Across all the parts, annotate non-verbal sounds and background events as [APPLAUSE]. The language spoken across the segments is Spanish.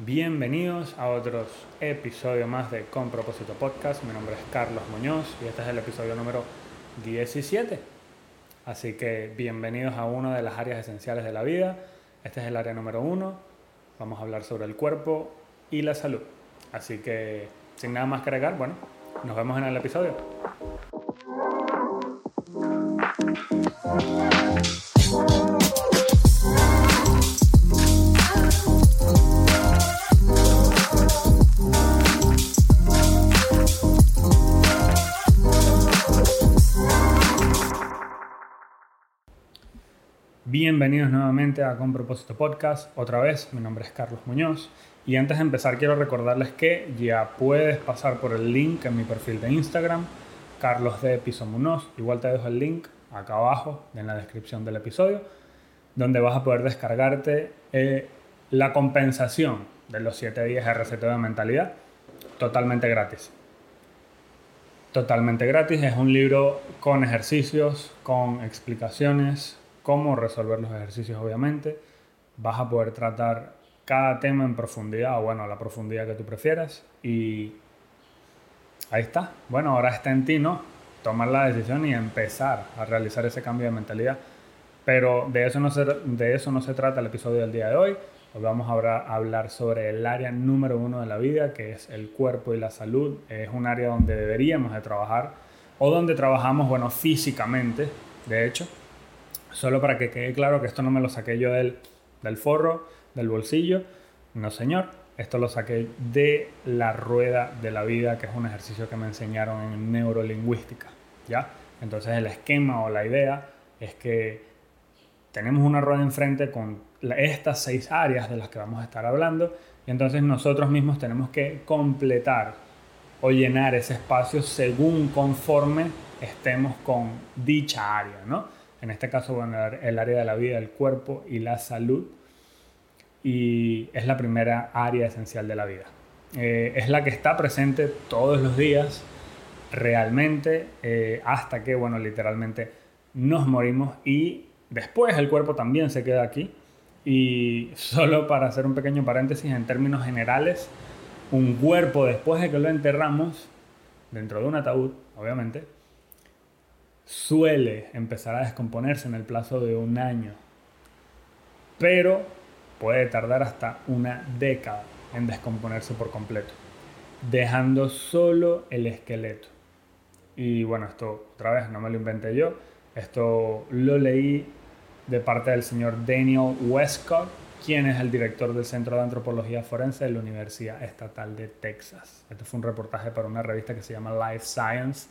Bienvenidos a otros episodios más de Con Propósito Podcast. Mi nombre es Carlos Muñoz y este es el episodio número 17. Así que bienvenidos a una de las áreas esenciales de la vida. Este es el área número uno. Vamos a hablar sobre el cuerpo y la salud. Así que sin nada más que agregar, bueno, nos vemos en el episodio. Bienvenidos nuevamente a Con Propósito Podcast. Otra vez, mi nombre es Carlos Muñoz. Y antes de empezar, quiero recordarles que ya puedes pasar por el link en mi perfil de Instagram, Carlos de Piso Muñoz. Igual te dejo el link acá abajo en la descripción del episodio, donde vas a poder descargarte eh, la compensación de los 7 días de receta de mentalidad totalmente gratis. Totalmente gratis, es un libro con ejercicios, con explicaciones, cómo resolver los ejercicios, obviamente. Vas a poder tratar cada tema en profundidad, o bueno, la profundidad que tú prefieras. Y ahí está. Bueno, ahora está en ti, ¿no? Tomar la decisión y empezar a realizar ese cambio de mentalidad. Pero de eso no se, de eso no se trata el episodio del día de hoy. Hoy vamos a hablar sobre el área número uno de la vida, que es el cuerpo y la salud. Es un área donde deberíamos de trabajar, o donde trabajamos, bueno, físicamente, de hecho Solo para que quede claro que esto no me lo saqué yo del, del forro, del bolsillo. No, señor. Esto lo saqué de la rueda de la vida, que es un ejercicio que me enseñaron en neurolingüística. ¿Ya? Entonces el esquema o la idea es que tenemos una rueda enfrente con estas seis áreas de las que vamos a estar hablando y entonces nosotros mismos tenemos que completar o llenar ese espacio según conforme estemos con dicha área, ¿no? En este caso, bueno, el área de la vida, el cuerpo y la salud, y es la primera área esencial de la vida. Eh, es la que está presente todos los días, realmente, eh, hasta que, bueno, literalmente nos morimos y después el cuerpo también se queda aquí. Y solo para hacer un pequeño paréntesis, en términos generales, un cuerpo después de que lo enterramos, dentro de un ataúd, obviamente, suele empezar a descomponerse en el plazo de un año, pero puede tardar hasta una década en descomponerse por completo, dejando solo el esqueleto. Y bueno, esto otra vez no me lo inventé yo, esto lo leí de parte del señor Daniel Westcott, quien es el director del Centro de Antropología Forense de la Universidad Estatal de Texas. Este fue un reportaje para una revista que se llama Life Science.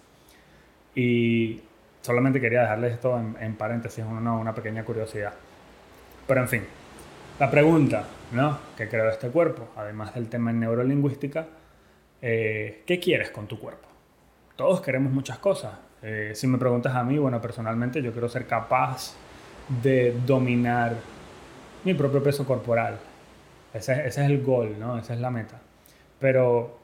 Y solamente quería dejarles esto en, paréntesis, una, una pequeña curiosidad. Pero en fin, la pregunta ¿no? que creo este cuerpo, además del tema en neurolingüística, eh, ¿qué quieres con tu cuerpo? Todos queremos muchas cosas. Eh, si me preguntas a mí, bueno, personalmente yo quiero ser capaz de dominar mi propio peso corporal. Ese, ese es el gol, ¿no? Esa es la meta. Pero,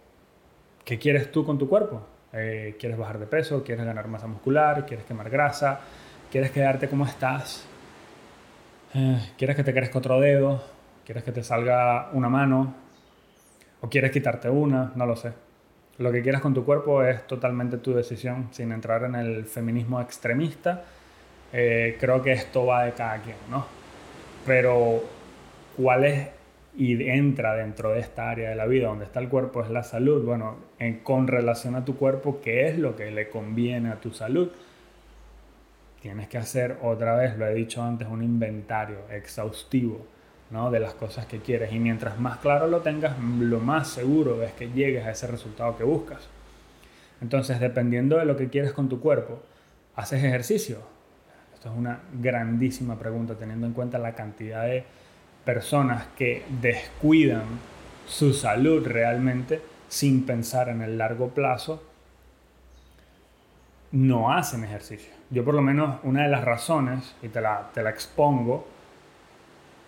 ¿qué quieres tú con tu cuerpo? Eh, quieres bajar de peso, quieres ganar masa muscular, quieres quemar grasa, quieres quedarte como estás, eh, quieres que te crezca otro dedo, quieres que te salga una mano o quieres quitarte una, no lo sé. Lo que quieras con tu cuerpo es totalmente tu decisión, sin entrar en el feminismo extremista. Eh, creo que esto va de cada quien, ¿no? Pero, ¿cuál es y entra dentro de esta área de la vida donde está el cuerpo es la salud. Bueno, en, con relación a tu cuerpo, ¿qué es lo que le conviene a tu salud? Tienes que hacer otra vez, lo he dicho antes, un inventario exhaustivo ¿no? de las cosas que quieres. Y mientras más claro lo tengas, lo más seguro es que llegues a ese resultado que buscas. Entonces, dependiendo de lo que quieres con tu cuerpo, ¿haces ejercicio? Esto es una grandísima pregunta teniendo en cuenta la cantidad de personas que descuidan su salud realmente sin pensar en el largo plazo, no hacen ejercicio. Yo por lo menos una de las razones, y te la, te la expongo,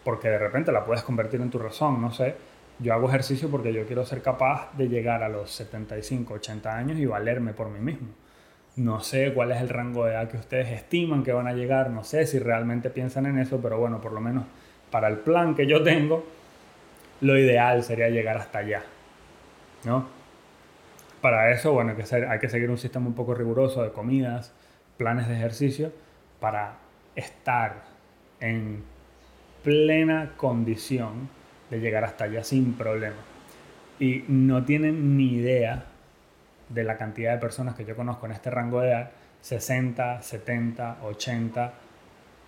porque de repente la puedes convertir en tu razón, no sé, yo hago ejercicio porque yo quiero ser capaz de llegar a los 75, 80 años y valerme por mí mismo. No sé cuál es el rango de edad que ustedes estiman que van a llegar, no sé si realmente piensan en eso, pero bueno, por lo menos para el plan que yo tengo, lo ideal sería llegar hasta allá, ¿no? Para eso, bueno, hay que, hay que seguir un sistema un poco riguroso de comidas, planes de ejercicio, para estar en plena condición de llegar hasta allá sin problema. Y no tienen ni idea de la cantidad de personas que yo conozco en este rango de edad, 60, 70, 80,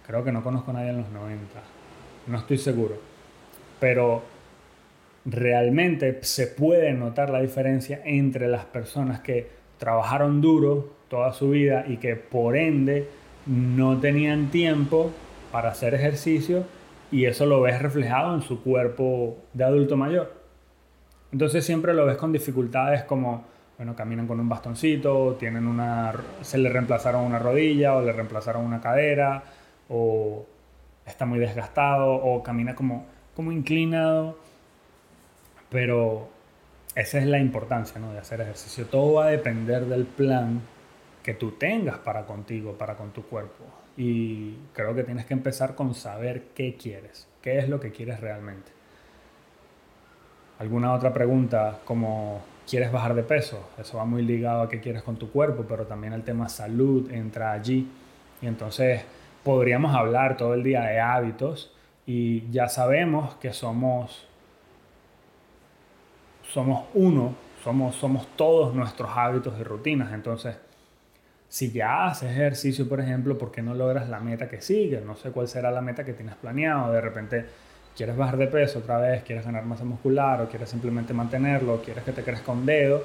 creo que no conozco a nadie en los 90, no estoy seguro, pero realmente se puede notar la diferencia entre las personas que trabajaron duro toda su vida y que por ende no tenían tiempo para hacer ejercicio y eso lo ves reflejado en su cuerpo de adulto mayor. Entonces siempre lo ves con dificultades como, bueno, caminan con un bastoncito, tienen una, se le reemplazaron una rodilla o le reemplazaron una cadera, o está muy desgastado, o camina como, como inclinado. Pero esa es la importancia ¿no? de hacer ejercicio. Todo va a depender del plan que tú tengas para contigo, para con tu cuerpo. Y creo que tienes que empezar con saber qué quieres, qué es lo que quieres realmente. ¿Alguna otra pregunta como quieres bajar de peso? Eso va muy ligado a qué quieres con tu cuerpo, pero también el tema salud entra allí. Y entonces podríamos hablar todo el día de hábitos y ya sabemos que somos somos uno, somos, somos todos nuestros hábitos y rutinas. Entonces, si ya haces ejercicio, por ejemplo, ¿por qué no logras la meta que sigue? No sé cuál será la meta que tienes planeado. De repente quieres bajar de peso otra vez, quieres ganar masa muscular o quieres simplemente mantenerlo, quieres que te crezca un dedo.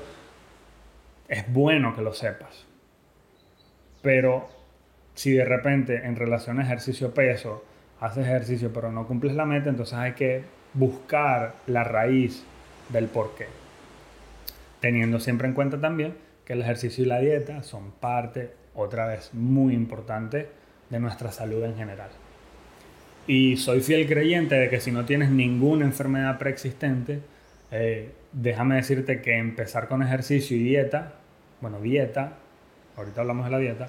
Es bueno que lo sepas. Pero si de repente en relación a ejercicio-peso haces ejercicio pero no cumples la meta, entonces hay que buscar la raíz del por qué. Teniendo siempre en cuenta también que el ejercicio y la dieta son parte, otra vez, muy importante de nuestra salud en general. Y soy fiel creyente de que si no tienes ninguna enfermedad preexistente, eh, déjame decirte que empezar con ejercicio y dieta, bueno, dieta, ahorita hablamos de la dieta,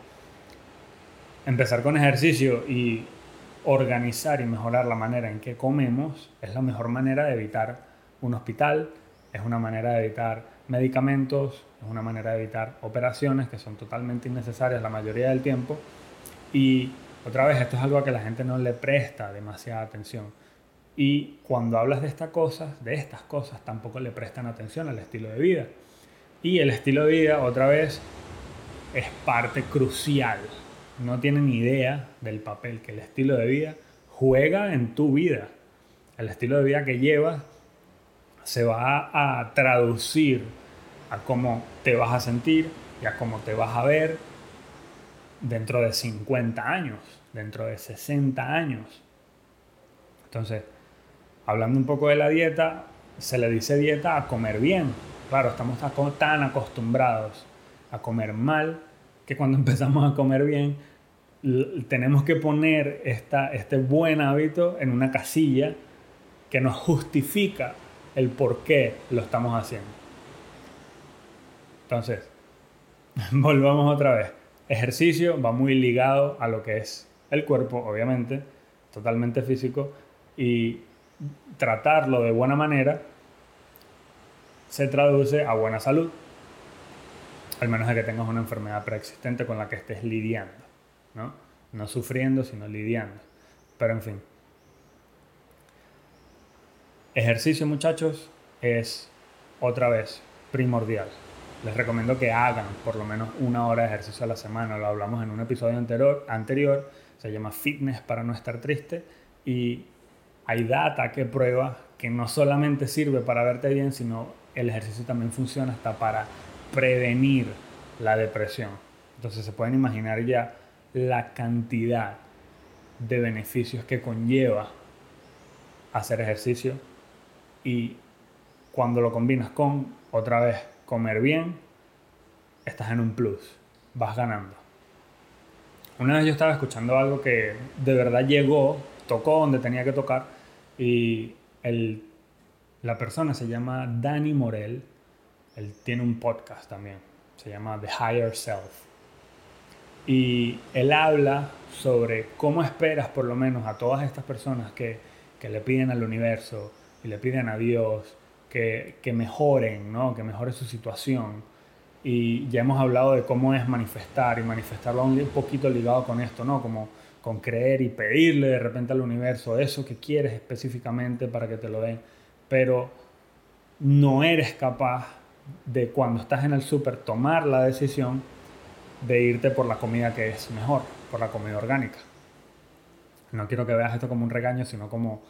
empezar con ejercicio y organizar y mejorar la manera en que comemos es la mejor manera de evitar un hospital, es una manera de evitar medicamentos, es una manera de evitar operaciones que son totalmente innecesarias la mayoría del tiempo. Y otra vez, esto es algo a que la gente no le presta demasiada atención. Y cuando hablas de estas cosas, de estas cosas, tampoco le prestan atención al estilo de vida. Y el estilo de vida, otra vez, es parte crucial. No tienen idea del papel que el estilo de vida juega en tu vida. El estilo de vida que llevas se va a traducir a cómo te vas a sentir y a cómo te vas a ver dentro de 50 años, dentro de 60 años. Entonces, hablando un poco de la dieta, se le dice dieta a comer bien. Claro, estamos tan acostumbrados a comer mal que cuando [LAUGHS] empezamos a comer bien tenemos que poner esta, este buen hábito en una casilla que nos justifica el por qué lo estamos haciendo. Entonces, [LAUGHS] volvamos otra vez. Ejercicio va muy ligado a lo que es el cuerpo, obviamente, totalmente físico, y tratarlo de buena manera se traduce a buena salud, al menos de que tengas una enfermedad preexistente con la que estés lidiando, ¿no? No sufriendo, sino lidiando. Pero en fin, Ejercicio, muchachos, es otra vez primordial. Les recomiendo que hagan por lo menos una hora de ejercicio a la semana. Lo hablamos en un episodio anterior, anterior se llama Fitness para no estar triste. Y hay data que prueba que no solamente sirve para verte bien, sino el ejercicio también funciona hasta para prevenir la depresión. Entonces se pueden imaginar ya la cantidad de beneficios que conlleva hacer ejercicio y cuando lo combinas con, otra vez, comer bien, estás en un plus, vas ganando. Una vez yo estaba escuchando algo que de verdad llegó, tocó donde tenía que tocar y el, la persona se llama Danny Morel, él tiene un podcast también, se llama The Higher Self. Y él habla sobre cómo esperas por lo menos a todas estas personas que, que le piden al universo, y le piden a Dios que, que mejoren, ¿no? que mejore su situación. Y ya hemos hablado de cómo es manifestar y manifestarlo un poquito ligado con esto, ¿no? Como con creer y pedirle de repente al universo eso que quieres específicamente para que te lo den. Pero no eres capaz de cuando estás en el súper tomar la decisión de irte por la comida que es mejor, por la comida orgánica. No quiero que veas esto como un regaño, sino como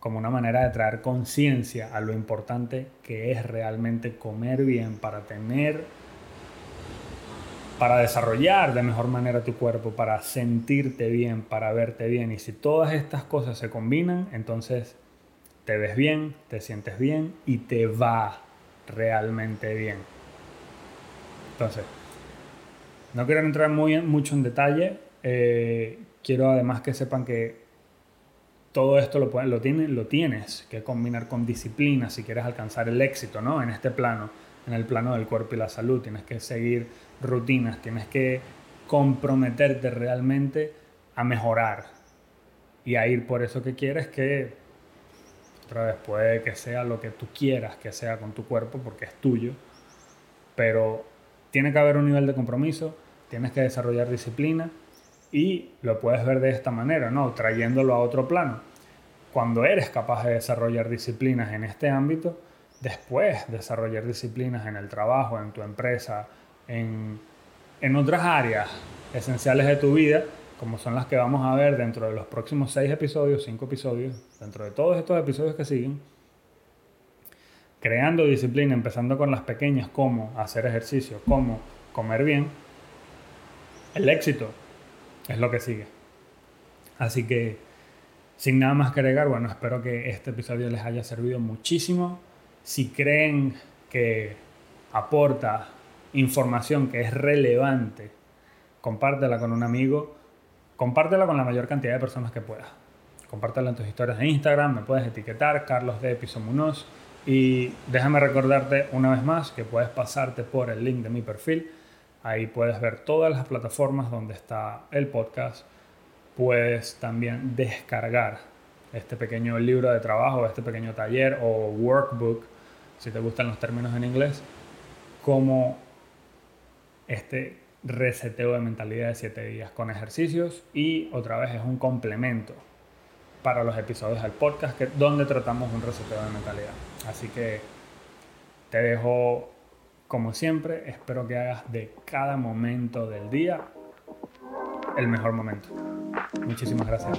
como una manera de traer conciencia a lo importante que es realmente comer bien para tener, para desarrollar de mejor manera tu cuerpo, para sentirte bien, para verte bien. Y si todas estas cosas se combinan, entonces te ves bien, te sientes bien y te va realmente bien. Entonces, no quiero entrar muy, mucho en detalle. Eh, quiero además que sepan que todo esto lo, lo, lo tienes que combinar con disciplina si quieres alcanzar el éxito, ¿no? En este plano, en el plano del cuerpo y la salud. Tienes que seguir rutinas, tienes que comprometerte realmente a mejorar y a ir por eso que quieres que, otra vez, puede que sea lo que tú quieras que sea con tu cuerpo porque es tuyo, pero tiene que haber un nivel de compromiso, tienes que desarrollar disciplina y lo puedes ver de esta manera, ¿no? Trayéndolo a otro plano. Cuando eres capaz de desarrollar disciplinas en este ámbito, después desarrollar disciplinas en el trabajo, en tu empresa, en, en otras áreas esenciales de tu vida, como son las que vamos a ver dentro de los próximos seis episodios, cinco episodios, dentro de todos estos episodios que siguen, creando disciplina, empezando con las pequeñas, como hacer ejercicio, como comer bien, el éxito es lo que sigue. Así que, sin nada más que agregar, bueno, espero que este episodio les haya servido muchísimo. Si creen que aporta información que es relevante, compártela con un amigo, compártela con la mayor cantidad de personas que puedas. Compártela en tus historias de Instagram, me puedes etiquetar, Carlos de Pisomunos. Y déjame recordarte una vez más que puedes pasarte por el link de mi perfil Ahí puedes ver todas las plataformas donde está el podcast. Puedes también descargar este pequeño libro de trabajo, este pequeño taller o workbook, si te gustan los términos en inglés, como este reseteo de mentalidad de 7 días con ejercicios y otra vez es un complemento para los episodios del podcast que, donde tratamos un reseteo de mentalidad. Así que te dejo como siempre, espero que hagas de cada momento del día el mejor momento. Muchísimas gracias.